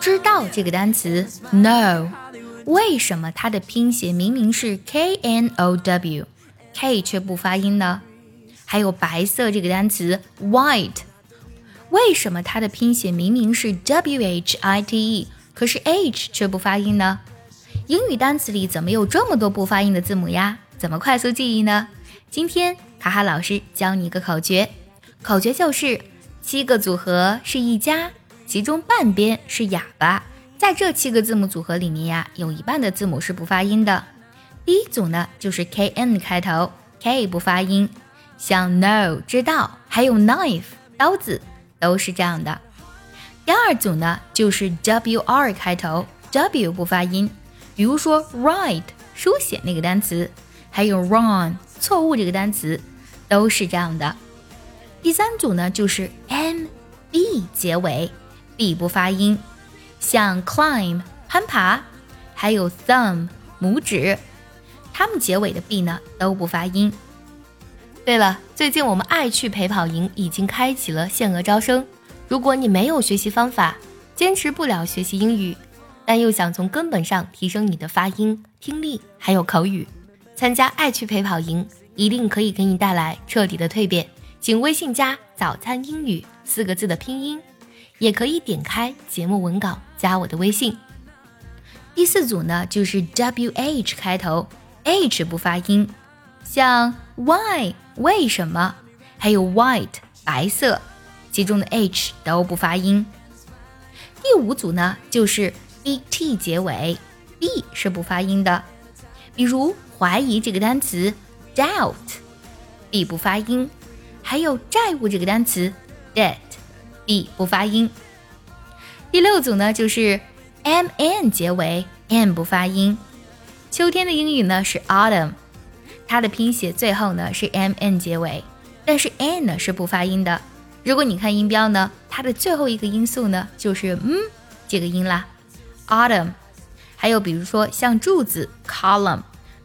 知道这个单词，know，为什么它的拼写明明是 k n o w，k 却不发音呢？还有白色这个单词 white，为什么它的拼写明明是 w h i t e，可是 h 却不发音呢？英语单词里怎么有这么多不发音的字母呀？怎么快速记忆呢？今天卡哈老师教你一个口诀，口诀就是七个组合是一家。其中半边是哑巴，在这七个字母组合里面呀，有一半的字母是不发音的。第一组呢，就是 k n 开头，k 不发音，像 No 知道，还有 knife 刀子都是这样的。第二组呢，就是 w r 开头，w 不发音，比如说 write 书写那个单词，还有 wrong 错误这个单词都是这样的。第三组呢，就是 m b 结尾。b 不发音，像 climb 攀爬，还有 thumb 拇指，它们结尾的 b 呢都不发音。对了，最近我们爱趣陪跑营已经开启了限额招生。如果你没有学习方法，坚持不了学习英语，但又想从根本上提升你的发音、听力还有口语，参加爱趣陪跑营一定可以给你带来彻底的蜕变。请微信加“早餐英语”四个字的拼音。也可以点开节目文稿加我的微信。第四组呢，就是 W H 开头，H 不发音，像 Why 为什么，还有 White 白色，其中的 H 都不发音。第五组呢，就是 B T 结尾，B 是不发音的，比如怀疑这个单词 Doubt，B 不发音，还有债务这个单词 Debt。b 不发音。第六组呢，就是 m n 结尾，m 不发音。秋天的英语呢是 autumn，它的拼写最后呢是 m n 结尾，但是 n 呢是不发音的。如果你看音标呢，它的最后一个音素呢就是嗯这个音啦，autumn。还有比如说像柱子 column，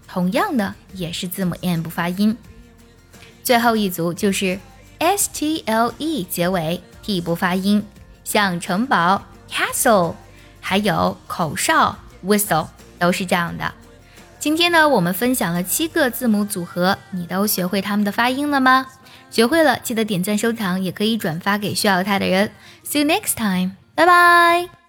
同样呢也是字母 n 不发音。最后一组就是 s t l e 结尾。t 不发音，像城堡 castle，还有口哨 whistle，都是这样的。今天呢，我们分享了七个字母组合，你都学会它们的发音了吗？学会了，记得点赞收藏，也可以转发给需要它的人。See you next time，拜拜。